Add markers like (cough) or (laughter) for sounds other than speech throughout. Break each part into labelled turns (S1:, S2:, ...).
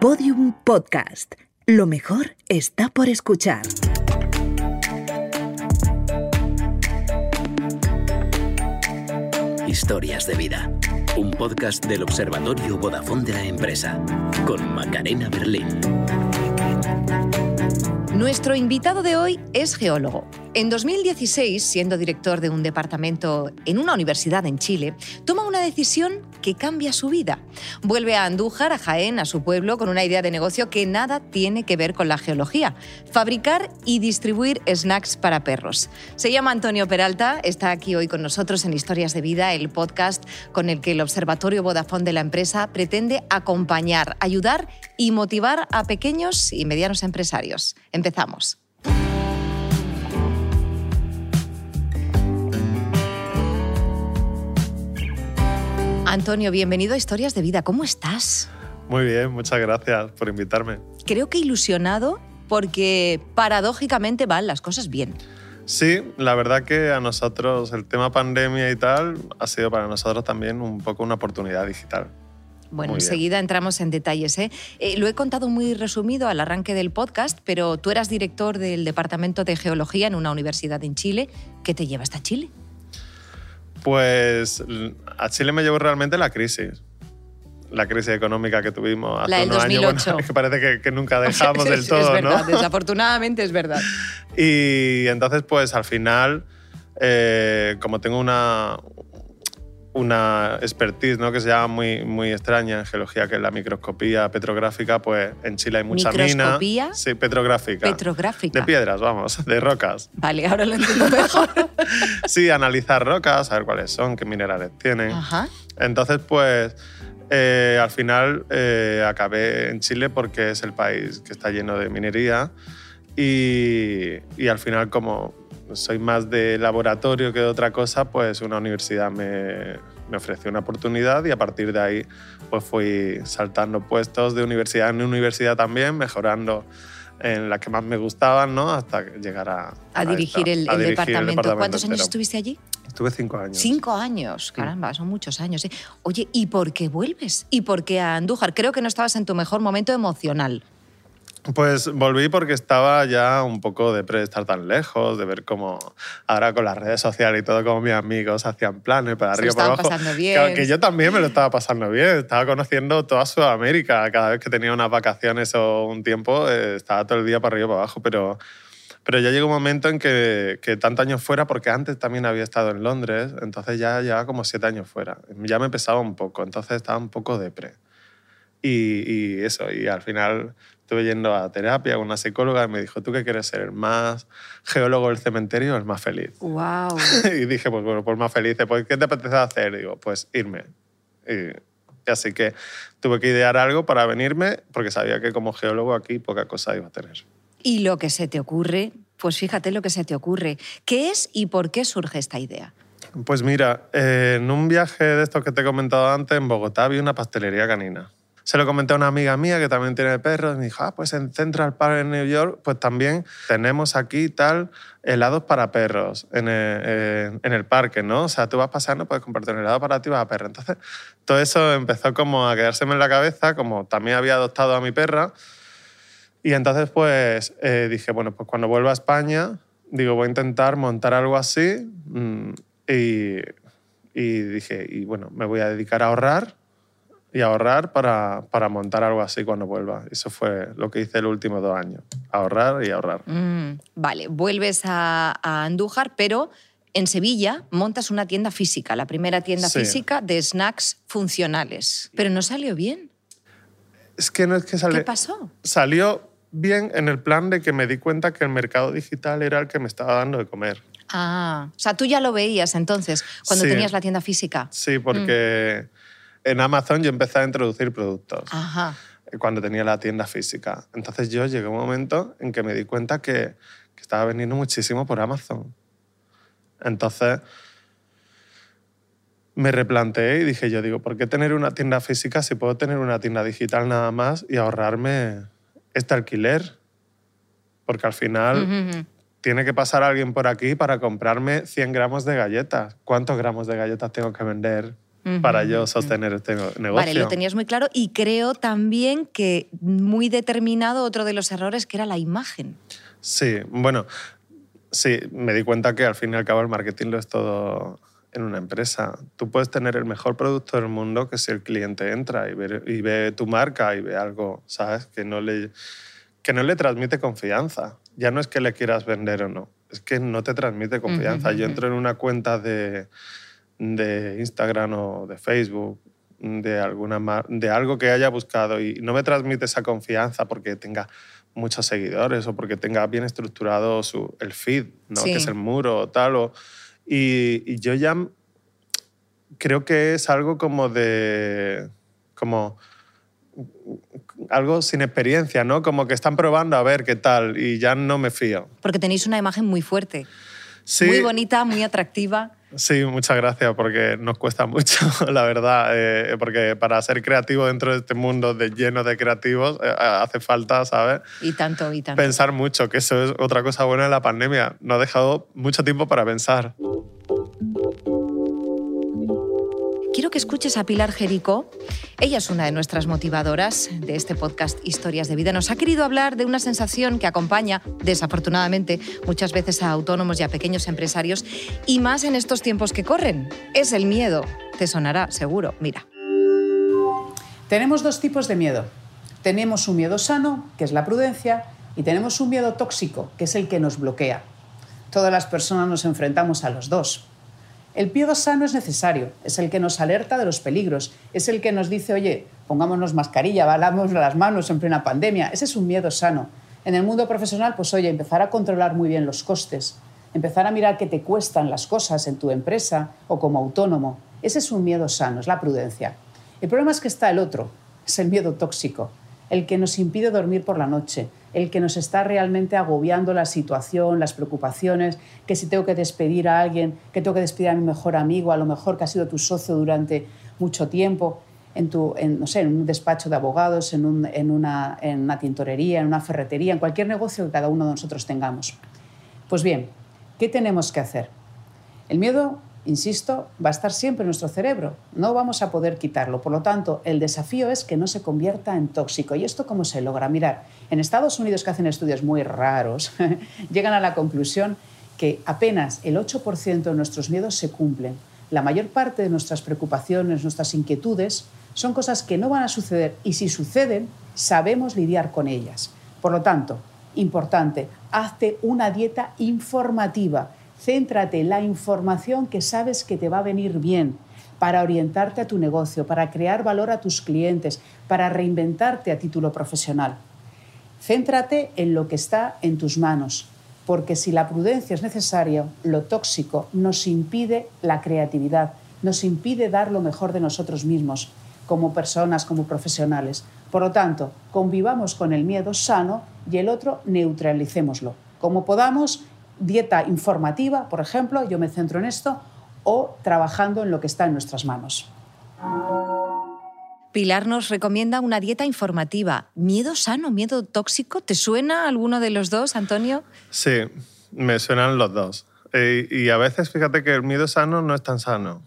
S1: Podium Podcast. Lo mejor está por escuchar.
S2: Historias de vida. Un podcast del Observatorio Vodafone de la empresa. Con Macarena Berlín.
S3: Nuestro invitado de hoy es geólogo. En 2016, siendo director de un departamento en una universidad en Chile, toma una decisión que cambia su vida. Vuelve a Andújar, a Jaén, a su pueblo, con una idea de negocio que nada tiene que ver con la geología. Fabricar y distribuir snacks para perros. Se llama Antonio Peralta, está aquí hoy con nosotros en Historias de Vida, el podcast con el que el Observatorio Vodafone de la empresa pretende acompañar, ayudar y motivar a pequeños y medianos empresarios. Empezamos. Antonio, bienvenido a Historias de Vida. ¿Cómo estás?
S4: Muy bien, muchas gracias por invitarme.
S3: Creo que ilusionado porque paradójicamente van las cosas bien.
S4: Sí, la verdad que a nosotros el tema pandemia y tal ha sido para nosotros también un poco una oportunidad digital.
S3: Bueno,
S4: Muy bien.
S3: enseguida entramos en detalles. ¿eh? Eh, lo he contado muy resumido al arranque del podcast, pero tú eras director del Departamento de Geología en una universidad en Chile. ¿Qué te lleva hasta Chile?
S4: Pues a Chile me llevó realmente la crisis. La crisis económica que tuvimos hace
S3: La del
S4: unos años.
S3: 2008.
S4: Bueno, es (laughs) que parece que, que nunca (laughs) dejamos
S3: Es-
S4: del
S3: es
S4: todo,
S3: verdad,
S4: ¿no?
S3: Desafortunadamente es verdad. (laughs)
S4: Y entonces, pues al final, eh, como tengo una, una expertise ¿no? que se llama muy, muy extraña en geología, que es la microscopía petrográfica, pues en Chile hay mucha mina.
S3: ¿Microscopía?
S4: Sí, petrográfica.
S3: Petrográfica.
S4: De piedras, vamos, de rocas.
S3: Vale, ahora lo entiendo mejor. (laughs)
S4: Sí, analizar rocas, saber cuáles son, qué minerales tienen.
S3: Ajá.
S4: Entonces, pues eh, al final eh, acabé en Chile porque es el país que está lleno de minería y, y al final como soy más de laboratorio que de otra cosa, pues una universidad me, me ofreció una oportunidad y a partir de ahí pues fui saltando puestos de universidad en universidad también, mejorando en las que más me gustaban, ¿no? Hasta llegar a...
S3: A dirigir,
S4: esta,
S3: el,
S4: a
S3: el
S4: dirigir
S3: departamento. ¿Cuántos años
S4: entero.
S3: estuviste allí?
S4: Estuve cinco años.
S3: Cinco años. Caramba, son muchos años. ¿eh? Oye, ¿y por qué vuelves? ¿Y por qué a Andújar? Creo que no estabas en tu mejor momento emocional.
S4: Pues volví porque estaba ya un poco de pre de estar tan lejos, de ver cómo ahora con las redes sociales y todo, como mis amigos hacían planes para
S3: Se
S4: arriba y para abajo.
S3: pasando bien.
S4: Que yo también me lo estaba pasando bien. Estaba conociendo toda Sudamérica. Cada vez que tenía unas vacaciones o un tiempo, eh, estaba todo el día para arriba y para abajo. Pero, pero ya llegó un momento en que, que tantos años fuera, porque antes también había estado en Londres, entonces ya llevaba como siete años fuera. Ya me pesaba un poco, entonces estaba un poco depre. Y, y eso, y al final estuve yendo a terapia con una psicóloga y me dijo, ¿tú qué quieres ser? ¿El más geólogo del cementerio o el más feliz?
S3: ¡Wow! (laughs)
S4: y dije, pues bueno, pues más feliz. Pues, ¿qué te apetece hacer? Digo, pues irme. Y, y así que tuve que idear algo para venirme porque sabía que como geólogo aquí poca cosa iba a tener.
S3: Y lo que se te ocurre, pues fíjate lo que se te ocurre. ¿Qué es y por qué surge esta idea?
S4: Pues mira, eh, en un viaje de estos que te he comentado antes, en Bogotá vi una pastelería canina. Se lo comenté a una amiga mía que también tiene perros y me dijo, ah, pues en Central Park en New York, pues también tenemos aquí tal helados para perros en el, en el parque, ¿no? O sea, tú vas pasando, puedes comprarte un helado para ti y vas a. Entonces, todo eso empezó como a quedárseme en la cabeza, como también había adoptado a mi perra. Y entonces, pues, eh, dije, bueno, pues cuando vuelva a España, digo, voy a intentar montar algo así. mm, y, y dije, y bueno, me voy a dedicar a ahorrar y ahorrar para, para montar algo así cuando vuelva. Eso fue lo que hice los últimos dos años. Ahorrar y ahorrar.
S3: Mm, vale, vuelves a, a Andújar, pero en Sevilla montas una tienda física, la primera tienda
S4: Sí.
S3: física de snacks funcionales. Pero no salió bien.
S4: Es que no es que sale-
S3: ¿Qué pasó?
S4: salió bien en el plan de que me di cuenta que el mercado digital era el que me estaba dando de comer.
S3: Ah, o sea, tú ya lo veías entonces, cuando
S4: Sí.
S3: tenías la tienda física.
S4: Sí, porque en Amazon yo empecé a introducir productos.
S3: Ajá.
S4: cuando tenía la tienda física. Entonces yo llegué a un momento en que me di cuenta que, que estaba vendiendo muchísimo por Amazon. Entonces me replanteé y dije yo, digo, ¿por qué tener una tienda física si puedo tener una tienda digital nada más y ahorrarme este alquiler? Porque al final tiene que pasar alguien por aquí para comprarme 100 gramos de galletas. ¿Cuántos gramos de galletas tengo que vender para yo sostener este negocio.
S3: Vale, lo tenías muy claro y creo también que muy determinado otro de los errores que era la imagen.
S4: Sí, bueno, sí, me di cuenta que al fin y al cabo el marketing lo es todo en una empresa. Tú puedes tener el mejor producto del mundo que si el cliente entra y ve, y ve tu marca y ve algo, ¿sabes? Que no, le, que no le transmite confianza. Ya no es que le quieras vender o no, es que no te transmite confianza. Yo entro en una cuenta de, de Instagram o de Facebook de, alguna, de algo que haya buscado y no me transmite esa confianza porque tenga muchos seguidores o porque tenga bien estructurado su, el feed, ¿no? que es el muro o tal. O, y, yo ya creo que es algo como de... como algo sin experiencia, ¿no? Como que están probando a ver qué tal y ya no me fío.
S3: Porque tenéis una imagen muy fuerte. Muy bonita, muy atractiva.
S4: Sí, muchas gracias, porque nos cuesta mucho, (laughs) la verdad, eh, porque para ser creativo dentro de este mundo de, lleno de creativos eh, hace falta, ¿sabes?
S3: Y tanto, y tanto.
S4: Pensar mucho, que eso es otra cosa buena de la pandemia. Nos ha dejado mucho tiempo para pensar.
S3: Quiero que escuches a Pilar Jerico. Ella es una de nuestras motivadoras de este podcast Historias de Vida. Nos ha querido hablar de una sensación que acompaña, desafortunadamente, muchas veces a autónomos y a pequeños empresarios, y más en estos tiempos que corren. Es el miedo. Te sonará, seguro. Mira.
S5: Tenemos dos tipos de miedo. Tenemos un miedo sano, que es la prudencia, y tenemos un miedo tóxico, que es el que nos bloquea. Todas las personas nos enfrentamos a los dos. El miedo sano es necesario, es el que nos alerta de los peligros, es el que nos dice, oye, pongámonos mascarilla, valamos las manos en plena pandemia. Ese es un miedo sano. En el mundo profesional, pues oye, empezar a controlar muy bien los costes, empezar a mirar qué te cuestan las cosas en tu empresa o como autónomo. Ese es un miedo sano, es la prudencia. El problema es que está el otro, es el miedo tóxico, el que nos impide dormir por la noche, el que nos está realmente agobiando la situación, las preocupaciones, que si tengo que despedir a alguien, que tengo que despedir a mi mejor amigo, a lo mejor que ha sido tu socio durante mucho tiempo, en, tu, no sé, en un despacho de abogados, en, una tintorería, en una ferretería, en cualquier negocio que cada uno de nosotros tengamos. Pues bien, ¿qué tenemos que hacer? El miedo insisto, va a estar siempre nuestro cerebro. No vamos a poder quitarlo. Por lo tanto, el desafío es que no se convierta en tóxico. ¿Y esto cómo se logra? Mirar, en Estados Unidos que hacen estudios muy raros, (laughs) llegan a la conclusión que apenas el 8% de nuestros miedos se cumplen. La mayor parte de nuestras preocupaciones, nuestras inquietudes, son cosas que no van a suceder y si suceden, sabemos lidiar con ellas. Por lo tanto, importante, hazte una dieta informativa Céntrate en la información que sabes que te va a venir bien para orientarte a tu negocio, para crear valor a tus clientes, para reinventarte a título profesional. Céntrate en lo que está en tus manos, porque si la prudencia es necesaria, lo tóxico nos impide la creatividad, nos impide dar lo mejor de nosotros mismos, como personas, como profesionales. Por lo tanto, convivamos con el miedo sano y el otro neutralicémoslo. Como podamos dieta informativa, por ejemplo, yo me centro en esto, o trabajando en lo que está en nuestras manos.
S3: Pilar nos recomienda una dieta informativa. ¿Miedo sano, miedo tóxico? ¿Te suena alguno de los dos, Antonio?
S4: Sí, me suenan los dos. Eh, y a veces fíjate que el miedo sano no es tan sano.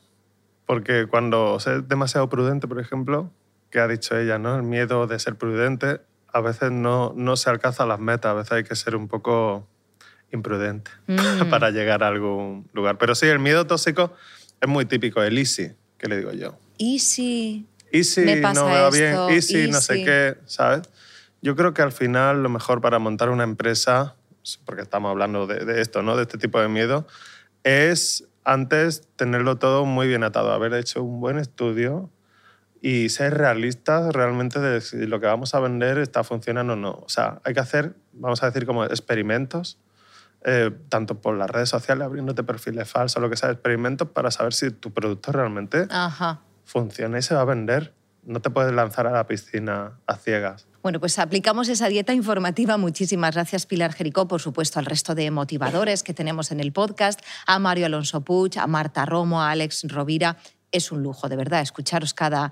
S4: Porque cuando es demasiado prudente, por ejemplo, que ha dicho ella, ¿no? El miedo de ser prudente, a veces no, no se alcanza las metas, a veces hay que ser un poco imprudente (laughs) mm. para llegar a algún lugar. Pero sí, el miedo tóxico es muy típico, el easy, que le digo yo.
S3: Easy.
S4: Easy,
S3: me
S4: no me va bien, easy, no sé qué, ¿sabes? Yo creo que al final lo mejor para montar una empresa, porque estamos hablando de, de esto, ¿no? De este tipo de miedo, es antes tenerlo todo muy bien atado, haber hecho un buen estudio y ser realistas realmente de si lo que vamos a vender está funcionando o no. O sea, hay que hacer, vamos a decir, como experimentos eh, tanto por las redes sociales, abriéndote perfiles falsos, lo que sea, experimentos para saber si tu producto realmente funciona y se va a vender. No te puedes lanzar a la piscina a ciegas.
S3: Bueno, pues aplicamos esa dieta informativa. Muchísimas gracias, Pilar Jericó, por supuesto, al resto de motivadores que tenemos en el podcast, a Mario Alonso Puig, a Marta Romo, a Alex Rovira. Es un lujo, de verdad, escucharos cada,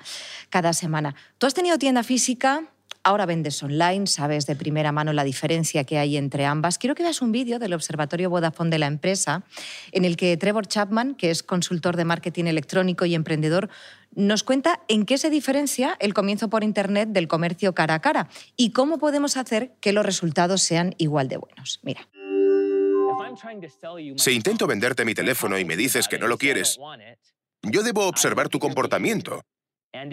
S3: cada semana. ¿Tú has tenido tienda física? Ahora vendes online, sabes de primera mano la diferencia que hay entre ambas. Quiero que veas un vídeo del Observatorio Vodafone de la empresa en el que Trevor Chapman, que es consultor de marketing electrónico y emprendedor, nos cuenta en qué se diferencia el comienzo por Internet del comercio cara a cara y cómo podemos hacer que los resultados sean igual de buenos. Mira.
S6: Si intento venderte mi teléfono y me dices que no lo quieres, yo debo observar tu comportamiento.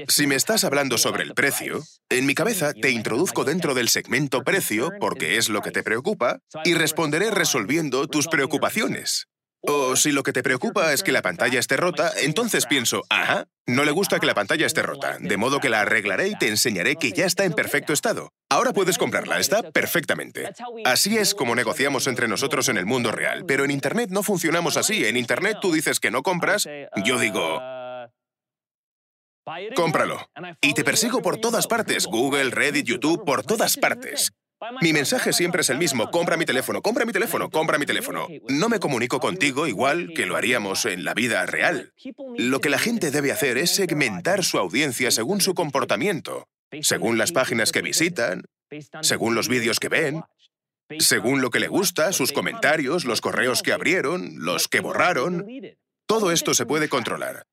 S6: Si me estás hablando sobre el precio, en mi cabeza te introduzco dentro del segmento precio porque es lo que te preocupa y responderé resolviendo tus preocupaciones. O si lo que te preocupa es que la pantalla esté rota, entonces pienso, ajá, no le gusta que la pantalla esté rota, de modo que la arreglaré y te enseñaré que ya está en perfecto estado. Ahora puedes comprarla, está perfectamente. Así es como negociamos entre nosotros en el mundo real, pero en Internet no funcionamos así. En Internet tú dices que no compras, yo digo, cómpralo. Y te persigo por todas partes, Google, Reddit, YouTube, por todas partes. Mi mensaje siempre es el mismo, compra mi teléfono, compra mi teléfono, compra mi teléfono. No me comunico contigo igual que lo haríamos en la vida real. Lo que la gente debe hacer es segmentar su audiencia según su comportamiento, según las páginas que visitan, según los vídeos que ven, según lo que le gusta, sus comentarios, los correos que abrieron, los que borraron. Todo esto se puede controlar.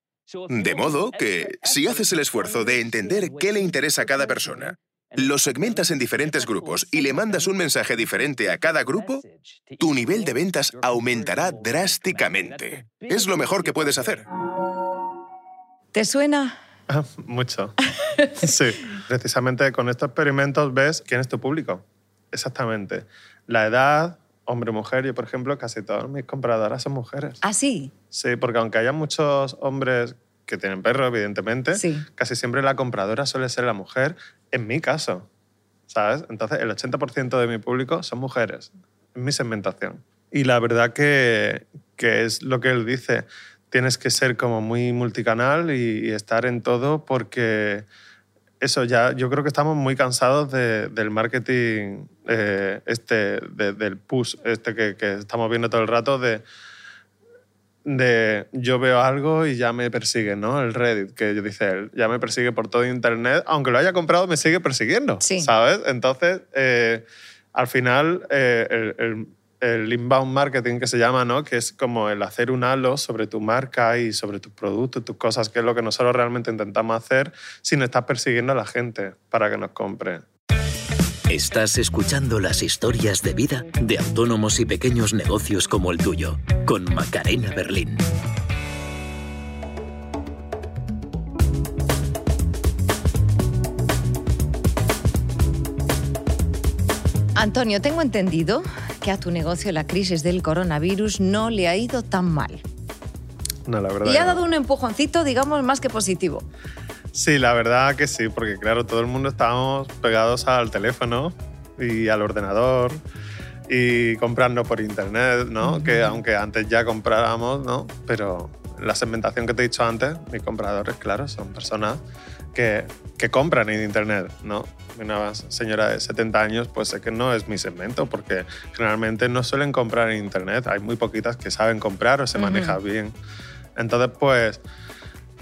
S6: De modo que, si haces el esfuerzo de entender qué le interesa a cada persona, los segmentas en diferentes grupos y le mandas un mensaje diferente a cada grupo, tu nivel de ventas aumentará drásticamente. Es lo mejor que puedes hacer.
S3: ¿Te suena?
S4: Ah, mucho. (laughs) Sí, precisamente con estos experimentos ves quién es tu público. Exactamente. La edad, hombre o mujer. Yo, por ejemplo, casi todas mis compradoras son mujeres.
S3: ¿Ah, sí?
S4: Sí, porque aunque haya muchos hombres que tienen perro, evidentemente,
S3: Sí.
S4: casi siempre la compradora suele ser la mujer, en mi caso, ¿sabes? Entonces, el 80% de mi público son mujeres, en mi segmentación. Y la verdad que, que es lo que él dice, tienes que ser como muy multicanal y, y estar en todo porque eso ya, yo creo que estamos muy cansados de- del marketing, eh, este, de- del push este que, que estamos viendo todo el rato de de yo veo algo y ya me persigue, ¿no? El Reddit, que dice él, ya me persigue por todo Internet, aunque lo haya comprado, me sigue persiguiendo,
S3: Sí.
S4: ¿sabes? Entonces, eh, al final, eh, el, el- el inbound marketing que se llama, ¿no? Que es como el hacer un halo sobre tu marca y sobre tus productos, tus cosas, que es lo que nosotros realmente intentamos hacer sin estar persiguiendo a la gente para que nos compre.
S2: Estás escuchando las historias de vida de autónomos y pequeños negocios como el tuyo, con Macarena Berlín.
S3: Antonio, tengo entendido que a tu negocio la crisis del coronavirus no le ha ido tan mal.
S4: No, la verdad. Que
S3: ha
S4: no.
S3: dado un empujoncito, digamos, más que positivo.
S4: Sí, la verdad que sí, porque claro, todo el mundo estábamos pegados al teléfono y al ordenador y comprando por internet, ¿no? Que aunque antes ya compráramos, ¿no? Pero la segmentación que te he dicho antes, mis compradores, claro, son personas que, que compran en internet, ¿no? Una señora de 70 años, pues sé que no es mi segmento, porque generalmente no suelen comprar en internet. Hay muy poquitas que saben comprar o se
S3: Ujú.
S4: manejan bien. Entonces, pues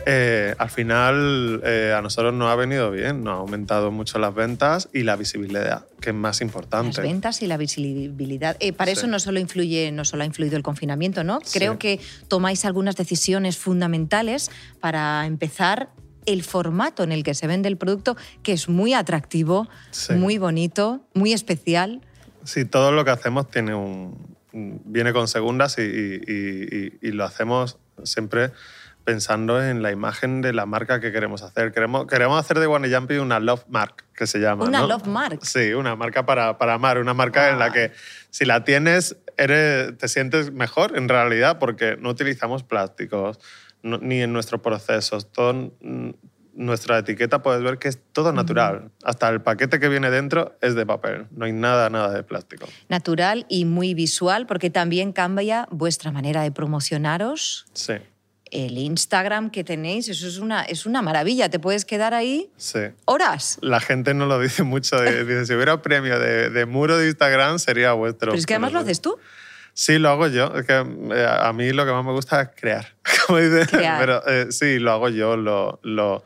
S4: eh, al final eh, a nosotros nos ha venido bien, nos ha aumentado mucho las ventas y la visibilidad, que es más
S3: Las
S4: importante.
S3: ventas y la visibilidad. Eh, para eso no solo, influye, no solo ha influido el confinamiento, ¿no?
S4: Sí.
S3: Creo que tomáis algunas decisiones fundamentales para empezar el formato en el que se vende el producto, que es muy atractivo,
S4: Sí.
S3: muy bonito, muy especial.
S4: Sí, todo lo que hacemos tiene un, viene con segundas y, y- y- y lo hacemos siempre pensando en la imagen de la marca que queremos hacer. Queremos, queremos hacer de Jumpy una love mark, que se llama.
S3: Una
S4: ¿no?
S3: love mark.
S4: Sí, una marca para, para amar, una marca en la que si la tienes eres, te sientes mejor en realidad porque no utilizamos plásticos no- ni en nuestros procesos. Todo, mm, nuestra etiqueta puedes ver que es todo natural. Hasta el paquete que viene dentro es de papel. No hay nada, nada de plástico.
S3: Natural y muy visual, porque también cambia vuestra manera de promocionaros.
S4: Sí,
S3: El Instagram que tenéis, eso es una, es una maravilla. Te puedes quedar ahí
S4: sí.
S3: horas.
S4: La gente no lo dice mucho. Dice, si hubiera premio de, de muro de Instagram sería vuestro.
S3: Pero es que además lo haces tú.
S4: Sí, lo hago yo. Es que eh, a mí lo que más me gusta es crear. (laughs) Como dice.
S3: Crear.
S4: Pero eh, sí, lo hago yo. Lo, lo,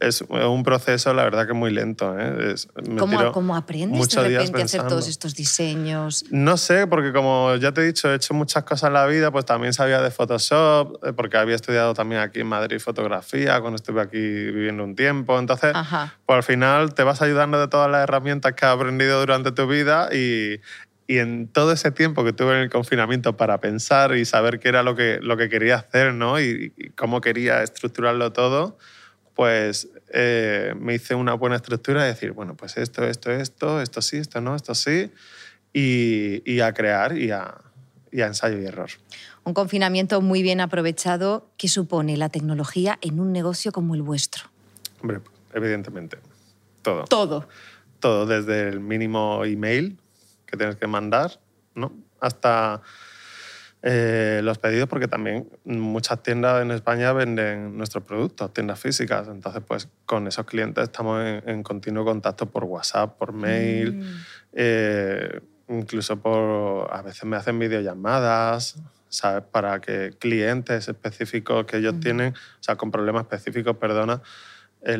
S4: es un proceso, la verdad, que muy lento. ¿eh? Es- me
S3: ¿Cómo, cómo aprendes de repente a hacer todos estos diseños?
S4: No sé, porque como ya te he dicho, he hecho muchas cosas en la vida, pues también sabía de Photoshop, eh, porque había estudiado también aquí en Madrid fotografía cuando estuve aquí viviendo un tiempo. Entonces,
S3: Ajá.
S4: pues al final te vas ayudando de todas las herramientas que has aprendido durante tu vida y, y en todo ese tiempo que tuve en el confinamiento para pensar y saber qué era lo que, lo que quería hacer ¿no? y, y cómo quería estructurarlo todo, pues eh, me hice una buena estructura de decir, bueno, pues esto, esto, esto, esto sí, esto no, esto sí, y, y a crear y a, y a ensayo y error.
S3: Un confinamiento muy bien aprovechado que supone la tecnología en un negocio como el vuestro.
S4: Hombre, evidentemente, todo.
S3: Todo.
S4: todo, desde el mínimo email que tienes que mandar, ¿no? hasta eh, los pedidos, porque también muchas tiendas en España venden nuestros productos, tiendas físicas. Entonces, pues con esos clientes estamos en, en continuo contacto por WhatsApp, por mail,
S3: Mm.
S4: eh, incluso por. A veces me hacen videollamadas. ¿sabes? Para que clientes específicos que ellos tienen, o sea, con problemas específicos, perdona,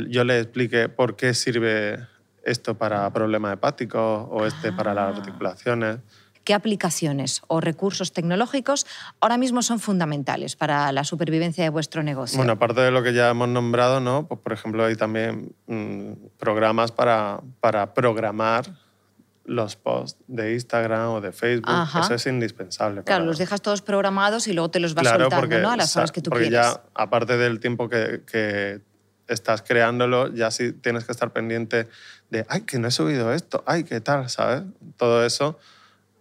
S4: yo les explique por qué sirve esto para problemas hepáticos o este para las
S3: Ah.
S4: articulaciones.
S3: ¿Qué aplicaciones o recursos tecnológicos ahora mismo son fundamentales para la supervivencia de vuestro negocio?
S4: Bueno, aparte de lo que ya hemos nombrado, ¿no? Pues, por ejemplo, hay también mm, programas para, para programar los posts de Instagram o de Facebook.
S3: Ajá.
S4: Eso es indispensable.
S3: claro,
S4: para-
S3: los dejas todos programados y luego te los vas
S4: Claro,
S3: soltando
S4: porque,
S3: ¿no? a las horas que tú
S4: porque
S3: quieras.
S4: ya, aparte del tiempo que, que estás creándolo, ya sí tienes que estar pendiente de, ay, que no he subido esto, ay, qué tal, ¿sabes? Todo eso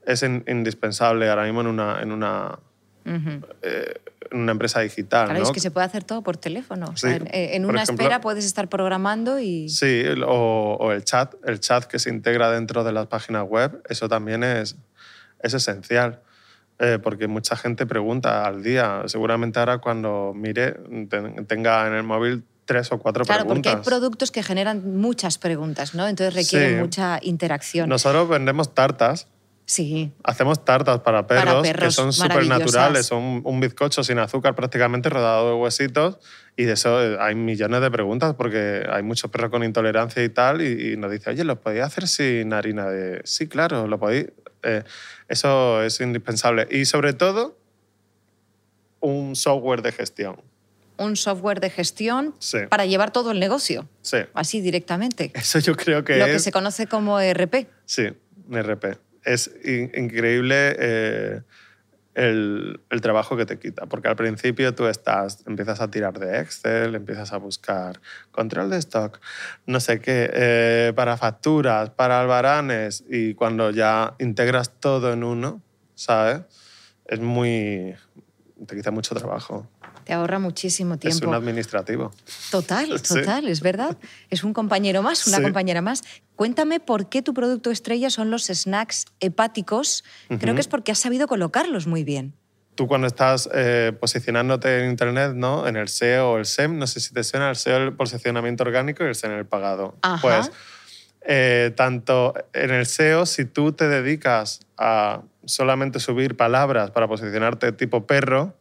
S4: es in- indispensable ahora mismo en una, en una,
S3: Ujú.
S4: eh, en una empresa digital,
S3: Claro,
S4: ¿no?
S3: es que se puede hacer todo por teléfono. O sea,
S4: Sí.
S3: en, en
S4: Por
S3: una
S4: ejemplo-
S3: espera puedes estar programando y...
S4: Sí, o, o el chat, el chat que se integra dentro de las páginas web, eso también es, es esencial. Eh, porque mucha gente pregunta al día. Seguramente ahora cuando mire ten- tenga en el móvil tres o cuatro
S3: Claro, porque
S4: preguntas.
S3: hay productos que generan muchas preguntas, ¿no? Entonces requieren
S4: Sí.
S3: mucha interacción.
S4: Nosotros vendemos tartas.
S3: Sí,
S4: Hacemos tartas para perros, que
S3: perros,
S4: son súper naturales. Son un bizcocho sin azúcar prácticamente rodado de huesitos. Y de eso eh, hay millones de preguntas porque hay muchos perros con intolerancia y tal. Y, y nos dice, oye, ¿lo podéis hacer sin harina de...? Sí, claro, lo podéis. Eh, eso es indispensable. Y sobre todo, un software de gestión.
S3: Un software de gestión
S4: Sí.
S3: para llevar todo el negocio,
S4: Sí.
S3: así directamente.
S4: Eso yo creo que
S3: Lo
S4: es...
S3: que se conoce como ERP.
S4: Sí, un RP. Es in- increíble eh, el, el trabajo que te quita, porque al principio tú estás, empiezas a tirar de Excel, empiezas a buscar control de stock, no sé qué, eh, para facturas, para albaranes, y cuando ya integras todo en uno, ¿sabes? Es muy... te quita mucho trabajo.
S3: Te ahorra muchísimo
S4: Es
S3: tiempo.
S4: un administrativo.
S3: Total, (laughs)
S4: Sí.
S3: total, es verdad. Es un compañero más, una
S4: Sí.
S3: compañera más. Cuéntame por qué tu producto estrella son los snacks hepáticos. Creo que es porque has sabido colocarlos muy bien.
S4: Tú cuando estás eh, posicionándote en Internet, ¿no? En el SEO o el SEM, no sé si te suena el SEO, el posicionamiento orgánico y el SEM, el pagado.
S3: Ajá.
S4: Pues eh, tanto en el SEO, si tú te dedicas a solamente subir palabras para posicionarte tipo perro,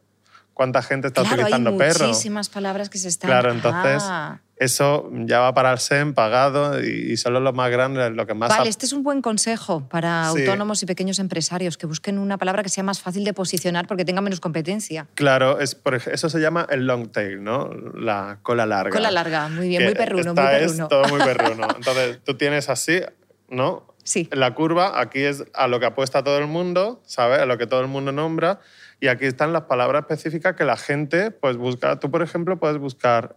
S4: ¿cuánta gente está
S3: claro, hay
S4: utilizando perro?
S3: muchísimas palabras que se están...
S4: Claro, entonces
S3: Ah.
S4: eso ya va para el SEM pagado y, solo lo más grande, lo que más...
S3: Vale, este es un buen consejo para
S4: Sí.
S3: autónomos y pequeños empresarios, que busquen una palabra que sea más fácil de posicionar porque tenga menos competencia.
S4: Claro, es, por eso se llama el long tail, ¿no? La cola larga.
S3: Cola larga, muy bien,
S4: que
S3: muy perruno,
S4: esta
S3: muy
S4: es
S3: perruno.
S4: todo muy perruno. Entonces, tú tienes así, ¿no?
S3: Sí.
S4: La curva, aquí es a lo que apuesta todo el mundo, ¿sabes? A lo que todo el mundo nombra. Y aquí están las palabras específicas que la gente pues busca. Tú, por ejemplo, puedes buscar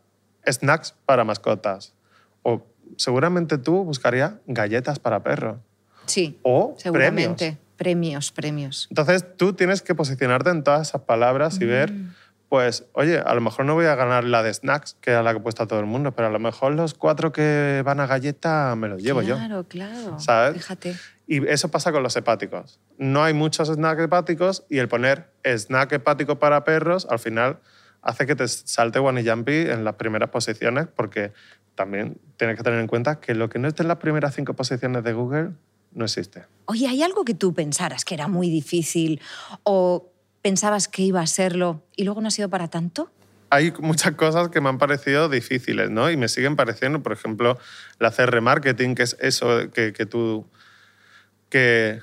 S4: snacks para mascotas. O seguramente tú buscarías galletas para perros.
S3: Sí,
S4: O
S3: seguramente. Premios, premios.
S4: Entonces tú tienes que posicionarte en todas esas palabras y ver,
S3: Mm.
S4: pues, oye, a lo mejor no voy a ganar la de snacks, que era la que he puesto a todo el mundo, pero a lo mejor los cuatro que van a galleta me los llevo yo.
S3: Claro, claro.
S4: ¿Sabes?
S3: Fíjate.
S4: Y eso pasa con los hepáticos. No hay muchos snacks hepáticos y el poner snack hepático para perros al final hace que te salte one jumpy en las primeras posiciones porque también tienes que tener en cuenta que lo que no esté en las primeras cinco posiciones de Google no existe.
S3: Oye, ¿hay algo que tú pensaras que era muy difícil o pensabas que iba a serlo y luego no ha sido para tanto?
S4: hay muchas cosas que me han parecido difíciles, ¿no? Y me siguen pareciendo, por ejemplo, el hacer remarketing, que es eso que, que tú... Que,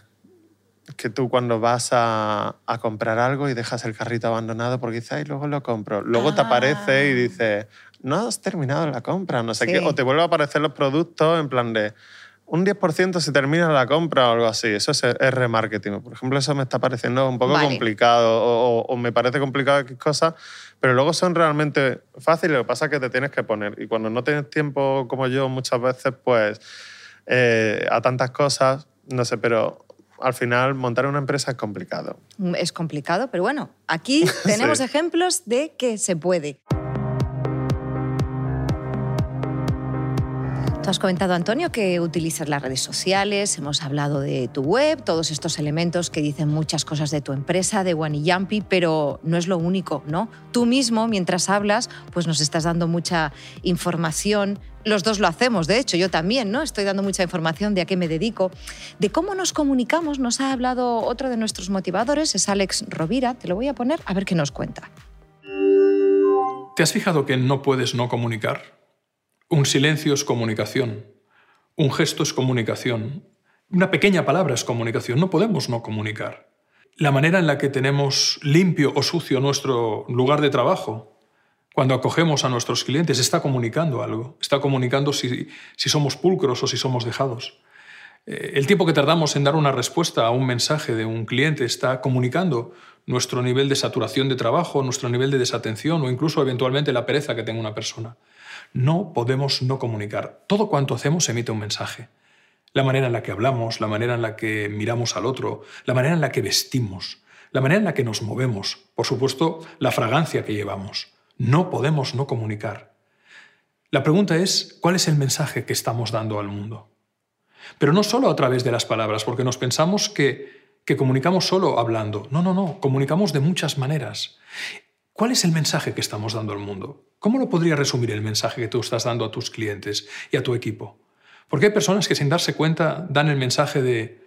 S4: que tú cuando vas a, a, comprar algo y dejas el carrito abandonado porque dices, ay, luego lo compro. Luego te aparece y dices, no has terminado la compra, no sé
S3: Sí.
S4: qué. O te vuelven a aparecer los productos en plan de un 10% si termina la compra o algo así. Eso es, es remarketing. Por ejemplo, eso me está pareciendo un poco
S3: Vale.
S4: complicado o, o- o me parece complicado X cosas, pero luego son realmente fáciles. Lo que pasa es que te tienes que poner. Y cuando no tienes tiempo como yo muchas veces, pues eh, a tantas cosas, no sé, pero al final montar una empresa es complicado.
S3: Es complicado, pero bueno, aquí (laughs) tenemos
S4: Sí.
S3: ejemplos de que se puede. Tú has comentado, Antonio, que utilizas las redes sociales, hemos hablado de tu web, todos estos elementos que dicen muchas cosas de tu empresa, de One Jumpy, pero no es lo único, ¿no? Tú mismo, mientras hablas, pues nos estás dando mucha información. Los dos lo hacemos, de hecho, yo también, ¿no? Estoy dando mucha información de a qué me dedico. De cómo nos comunicamos, nos ha hablado otro de nuestros motivadores, es Alex Rovira. Te lo voy a poner a ver qué nos cuenta.
S7: ¿Te has fijado que no puedes no comunicar? Un silencio es comunicación, un gesto es comunicación, una pequeña palabra es comunicación, no podemos no comunicar. La manera en la que tenemos limpio o sucio nuestro lugar de trabajo, cuando acogemos a nuestros clientes, está comunicando algo, está comunicando si, somos pulcros o si somos dejados. Eh, El tiempo que tardamos en dar una respuesta a un mensaje de un cliente está comunicando nuestro nivel de saturación de trabajo, nuestro nivel de desatención o incluso eventualmente la pereza que tenga una persona. No podemos no comunicar. Todo cuanto hacemos emite un mensaje. La manera en la que hablamos, la manera en la que miramos al otro, la manera en la que vestimos, la manera en la que nos movemos, por supuesto, la fragancia que llevamos. No podemos no comunicar. La pregunta es, ¿cuál es el mensaje que estamos dando al mundo? Pero no solo a través de las palabras, porque nos pensamos que, que comunicamos solo hablando. No, no, no, comunicamos de muchas maneras. ¿Cuál es el mensaje que estamos dando al mundo? ¿Cómo lo podría resumir el mensaje que tú estás dando a tus clientes y a tu equipo? Porque hay personas que sin darse cuenta dan el mensaje de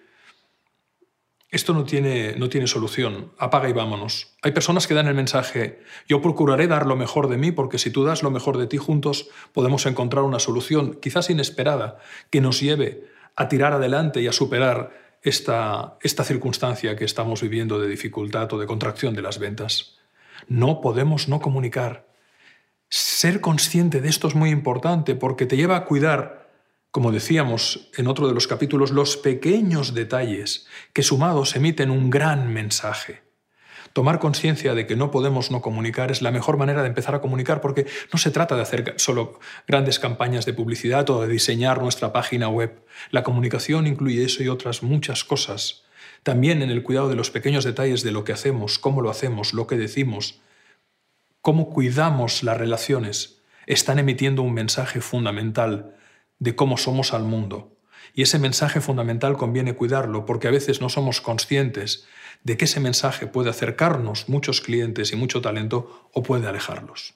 S7: esto no tiene, no tiene solución, apaga y vámonos. Hay personas que dan el mensaje yo procuraré dar lo mejor de mí porque si tú das lo mejor de ti juntos podemos encontrar una solución, quizás inesperada, que nos lleve a tirar adelante y a superar esta, esta circunstancia que estamos viviendo de dificultad o de contracción de las ventas. No podemos no comunicar. Ser consciente de esto es muy importante porque te lleva a cuidar, como decíamos en otro de los capítulos, los pequeños detalles que sumados emiten un gran mensaje. Tomar conciencia de que no podemos no comunicar es la mejor manera de empezar a comunicar porque no se trata de hacer solo grandes campañas de publicidad o de diseñar nuestra página web. La comunicación incluye eso y otras muchas cosas. También en el cuidado de los pequeños detalles de lo que hacemos, cómo lo hacemos, lo que decimos, cómo cuidamos las relaciones, están emitiendo un mensaje fundamental de cómo somos al mundo. Y ese mensaje fundamental conviene cuidarlo porque a veces no somos conscientes de que ese mensaje puede acercarnos muchos clientes y mucho talento o puede alejarlos.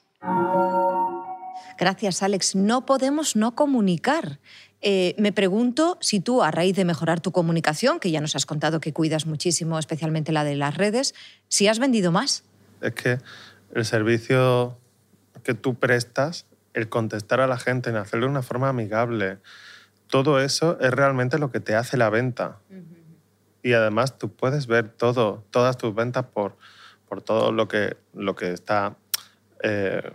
S3: Gracias, Alex. No podemos no comunicar. Eh, me pregunto si tú, a raíz de mejorar tu comunicación, que ya nos has contado que cuidas muchísimo, especialmente la de las redes, si has vendido más.
S4: Es que el servicio que tú prestas, el contestar a la gente, en hacerlo de una forma amigable, todo eso es realmente lo que te hace la venta. Y además tú puedes ver todo, todas tus ventas por, por todo lo que, lo que está eh,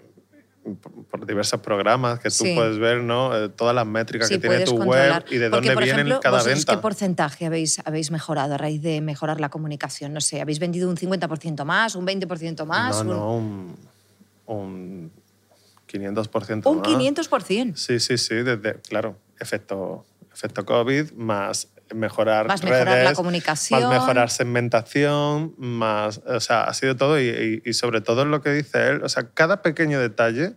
S4: por, diversos programas que tú
S3: Sí.
S4: puedes ver, ¿no? Eh, todas las métricas
S3: Sí,
S4: que tiene tu
S3: controlar.
S4: web y de
S3: Porque,
S4: dónde
S3: por
S4: viene
S3: ejemplo,
S4: cada
S3: vosotros,
S4: venta.
S3: ¿Qué porcentaje habéis, habéis mejorado a raíz de mejorar la comunicación? No sé, ¿habéis vendido un 50% más, un 20% más?
S4: no,
S3: un-
S4: no, un, un 500%
S3: Un
S4: más.
S3: 500%.
S4: Sí, sí, sí, desde, claro, efecto, efecto COVID, más mejorar
S3: Más mejorar la
S4: redes,
S3: comunicación.
S4: más mejorar segmentación, más, o sea, ha sido todo y, y- y sobre todo lo que dice él, o sea, cada pequeño detalle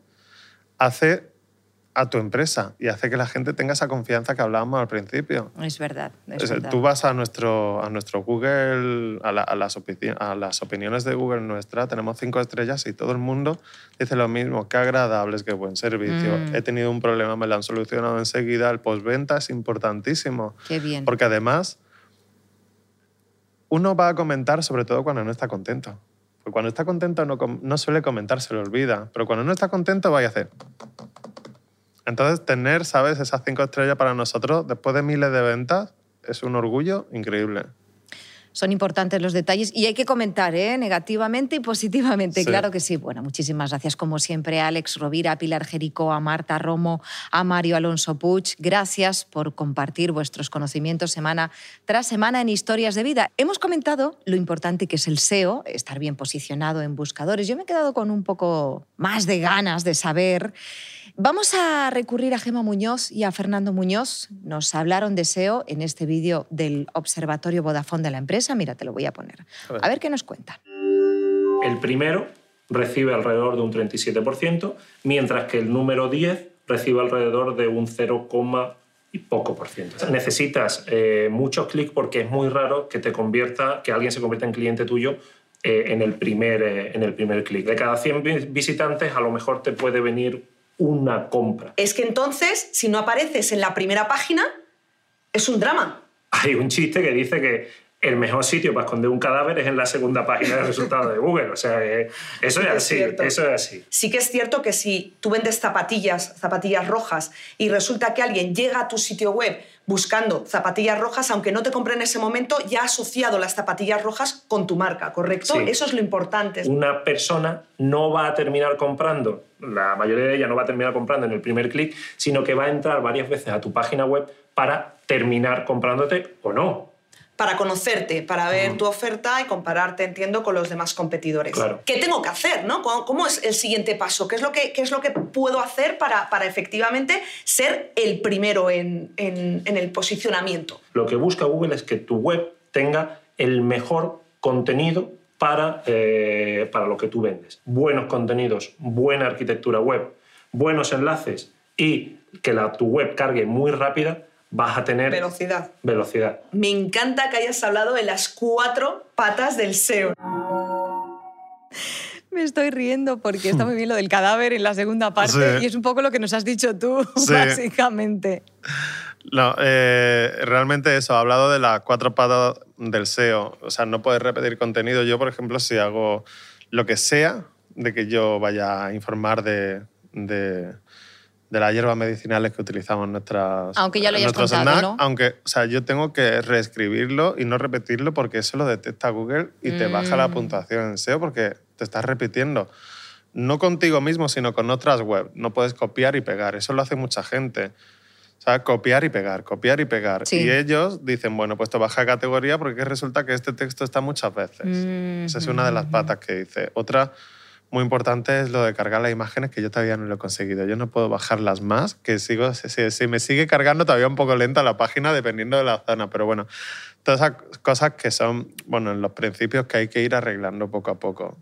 S4: hace a tu empresa y hace que la gente tenga esa confianza que hablábamos al principio.
S3: Es verdad. es
S4: O sea,
S3: verdad.
S4: tú vas a nuestro, a nuestro Google, a, la- a las a las opiniones de Google nuestra, tenemos cinco estrellas y todo el mundo dice lo mismo, qué agradables, qué buen servicio.
S3: Mm.
S4: He tenido un problema, me lo han solucionado enseguida. El postventa es importantísimo.
S3: Qué bien.
S4: Porque además, uno va a comentar sobre todo cuando no está contento. Porque cuando está contento no, no suele comentar, se lo olvida. Pero cuando no está contento, vaya a hacer. Entonces, tener, ¿sabes? Esas cinco estrellas para nosotros, después de miles de ventas, es un orgullo increíble.
S3: Son importantes los detalles y hay que comentar, ¿eh? negativamente y positivamente.
S4: Sí.
S3: Claro que sí. Bueno, muchísimas gracias como siempre a Alex Rovira, a Pilar Jericó, a Marta Romo, a Mario Alonso Puig. Gracias por compartir vuestros conocimientos semana tras semana en Historias de Vida. Hemos comentado lo importante que es el SEO, estar bien posicionado en buscadores. Yo me he quedado con un poco más de ganas de saber. Vamos a recurrir a Gema Muñoz y a Fernando Muñoz. Nos hablaron de SEO en este vídeo del Observatorio Vodafone de la empresa. Mira, te lo voy a poner.
S4: A ver.
S3: A ver qué nos cuentan.
S8: El primero recibe alrededor de un 37%, mientras que el número 10 recibe alrededor de un 0, y poco por ciento. Necesitas eh, muchos clics porque es muy raro que te convierta, que alguien se convierta en cliente tuyo eh, en el primer, eh, en el primer clic. De cada 100 vi- visitantes, a lo mejor te puede venir una compra.
S9: Es que entonces, si no apareces en la primera página, es un drama.
S8: Hay un chiste que dice que el mejor sitio para esconder un cadáver es en la segunda página de resultados de Google. O sea, eso es
S9: Es
S8: así,
S9: cierto.
S8: eso es así.
S9: Sí que es cierto que si tú vendes zapatillas, zapatillas rojas, y resulta que alguien llega a tu sitio web buscando zapatillas rojas, aunque no te compre en ese momento, ya ha asociado las zapatillas rojas con tu marca, ¿correcto?
S8: Sí.
S9: Eso es lo importante.
S8: Una persona no va a terminar comprando, la mayoría de ellas no va a terminar comprando en el primer clic, sino que va a entrar varias veces a tu página web para terminar comprándote o no.
S9: Para conocerte, para ver tu oferta y compararte, entiendo, con los demás competidores.
S8: Claro.
S9: ¿Qué tengo que hacer? ¿no? ¿Cómo, cómo es el siguiente paso? ¿Qué es lo que, qué es lo que puedo hacer para, para efectivamente ser el primero en, en- en el posicionamiento?
S8: Lo que busca Google es que tu web tenga el mejor contenido para, eh, para lo que tú vendes. Buenos contenidos, buena arquitectura web, buenos enlaces y que la, tu web cargue muy rápida, vas a tener
S9: Velocidad.
S8: velocidad.
S9: Me encanta que hayas hablado de las cuatro patas del SEO.
S3: Me estoy riendo porque está muy (laughs) bien lo del cadáver en la segunda parte
S4: Sí.
S3: y es un poco lo que nos has dicho tú, (laughs)
S4: Sí.
S3: básicamente.
S4: No, eh, realmente eso, ha hablado de las cuatro patas del SEO. O sea, no puedes repetir contenido. Yo, por ejemplo, si hago lo que sea de que yo vaya a informar de, de, de las hierbas medicinales que utilizamos en nuestras
S3: Aunque ya lo hayas contado,
S4: snacks,
S3: ¿no?
S4: Aunque, o sea, yo tengo que reescribirlo y no repetirlo porque eso lo detecta Google y te baja la
S3: Mm.
S4: puntuación en SEO porque te estás repitiendo. No contigo mismo, sino con otras web. No puedes copiar y pegar. Eso lo hace mucha gente. O sea, copiar y pegar, copiar y pegar.
S3: Sí.
S4: Y ellos dicen, bueno, pues te baja categoría porque resulta que este texto está muchas veces.
S3: Mm,
S4: Esa es una de las patas que dice. Otra muy importante es lo de cargar las imágenes, que yo todavía no lo he conseguido. Yo no puedo bajarlas más, que sigo, si, si- me sigue cargando todavía un poco lenta la página dependiendo de la zona. Pero bueno, todas esas cosas que son, bueno, en los principios que hay que ir arreglando poco a poco.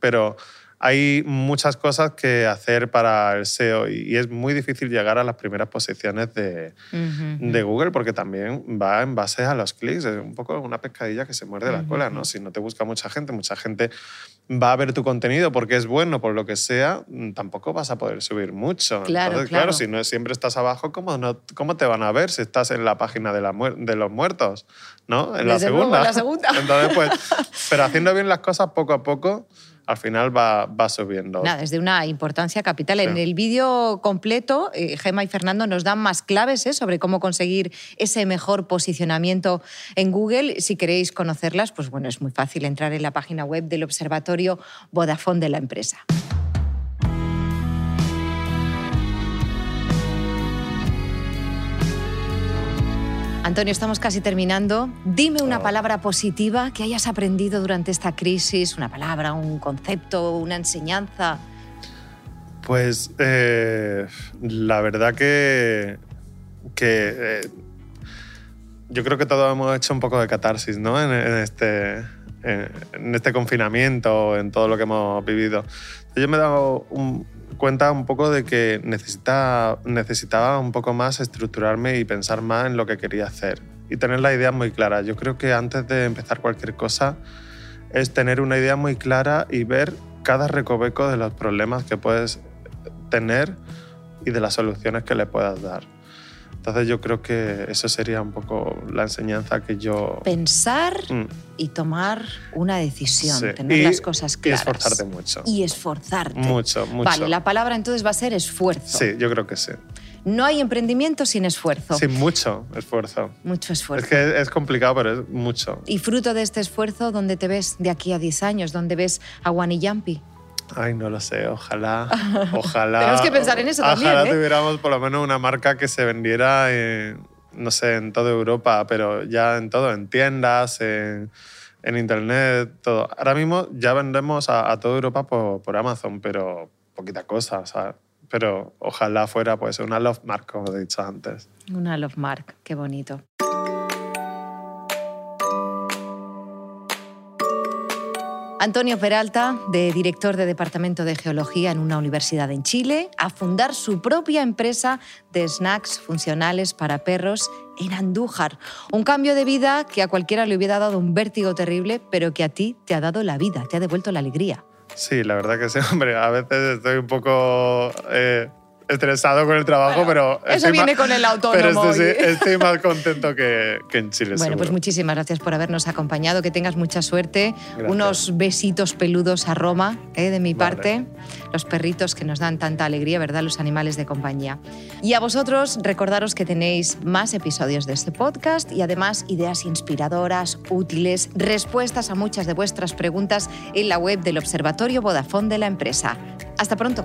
S4: Pero hay muchas cosas que hacer para el SEO y, es muy difícil llegar a las primeras posiciones de,
S3: Ujú.
S4: de Google porque también va en base a los clics. Es un poco una pescadilla que se muerde la cola, ¿no? Si no te busca mucha gente, mucha gente va a ver tu contenido porque es bueno, por lo que sea, mm, tampoco vas a poder subir mucho.
S3: Claro,
S4: Entonces,
S3: claro.
S4: claro, si no siempre estás abajo, ¿cómo, no, ¿cómo te van a ver si estás en la página de, la de los muertos? ¿No? En la
S3: luego,
S4: segunda.
S3: en la segunda. (laughs)
S4: Entonces, pues, (laughs) pero haciendo bien las cosas poco a poco, al final va, va subiendo.
S3: Nada, es de una importancia capital. En el vídeo completo, eh, Gemma y Fernando nos dan más claves eh, sobre cómo conseguir ese mejor posicionamiento en Google. Si queréis conocerlas, pues bueno, es muy fácil entrar en la página web del Observatorio Vodafone de la empresa. Antonio, estamos casi terminando. Dime una palabra positiva que hayas aprendido durante esta crisis, una palabra, un concepto, una enseñanza.
S4: Pues eh, la verdad que, que eh, yo creo que todos hemos hecho un poco de catarsis ¿no? en, en este, en, en este confinamiento, en todo lo que hemos vivido. Yo me he dado un- cuenta un poco de que necesita, necesitaba un poco más estructurarme y pensar más en lo que quería hacer y tener la idea muy clara. Yo creo que antes de empezar cualquier cosa es tener una idea muy clara y ver cada recoveco de los problemas que puedes tener y de las soluciones que le puedas dar. Entonces yo creo que eso sería un poco la enseñanza que yo...
S3: Pensar
S4: Mm,
S3: y tomar una decisión,
S4: sí.
S3: tener
S4: Y-
S3: las cosas
S4: Y
S3: claras.
S4: esforzarte mucho.
S3: Y esforzarte.
S4: Mucho, mucho.
S3: Vale, la palabra entonces va a ser esfuerzo.
S4: Sí, yo creo que sí.
S3: No hay emprendimiento sin esfuerzo.
S4: Sí, mucho esfuerzo.
S3: Mucho esfuerzo.
S4: Es que es complicado, pero es mucho.
S3: Y fruto de este esfuerzo, ¿dónde te ves de aquí a 10 años? ¿Dónde ves a Wani Yampi?
S4: Ay, no lo sé, ojalá, (laughs) ojalá.
S3: Tenemos que pensar en eso también,
S4: Ojalá
S3: ¿eh?
S4: tuviéramos por lo menos una marca que se vendiera, en, no sé, en toda Europa, pero ya en todo, en tiendas, en, en internet, todo. Ahora mismo ya vendemos a, a toda Europa por, por Amazon, pero poquita cosa, ¿sabes? Pero ojalá fuera pues una love mark, como he dicho antes.
S3: Una Love Mark, qué bonito. Antonio Peralta, de director de Departamento de Geología en una universidad en Chile, a fundar su propia empresa de snacks funcionales para perros en Andújar. Un cambio de vida que a cualquiera le hubiera dado un vértigo terrible, pero que a ti te ha dado la vida, te ha devuelto la alegría.
S4: Sí, la verdad que sí, (laughs) hombre. A veces estoy un poco eh, estresado con el trabajo, pero...
S3: Eso viene con el autónomo.
S4: Pero estoy, estoy más contento que, que en Chile,
S3: Bueno, pues
S4: seguro.
S3: muchísimas gracias por habernos acompañado, que tengas mucha suerte.
S4: Gracias.
S3: Unos besitos peludos a Roma, ¿eh? de mi
S4: Vale.
S3: parte. Los perritos que nos dan tanta alegría, ¿verdad? Los animales de compañía. Y a vosotros, recordaros que tenéis más episodios de este podcast y además ideas inspiradoras, útiles, respuestas a muchas de vuestras preguntas en la web del Observatorio Vodafone de la empresa. Hasta pronto.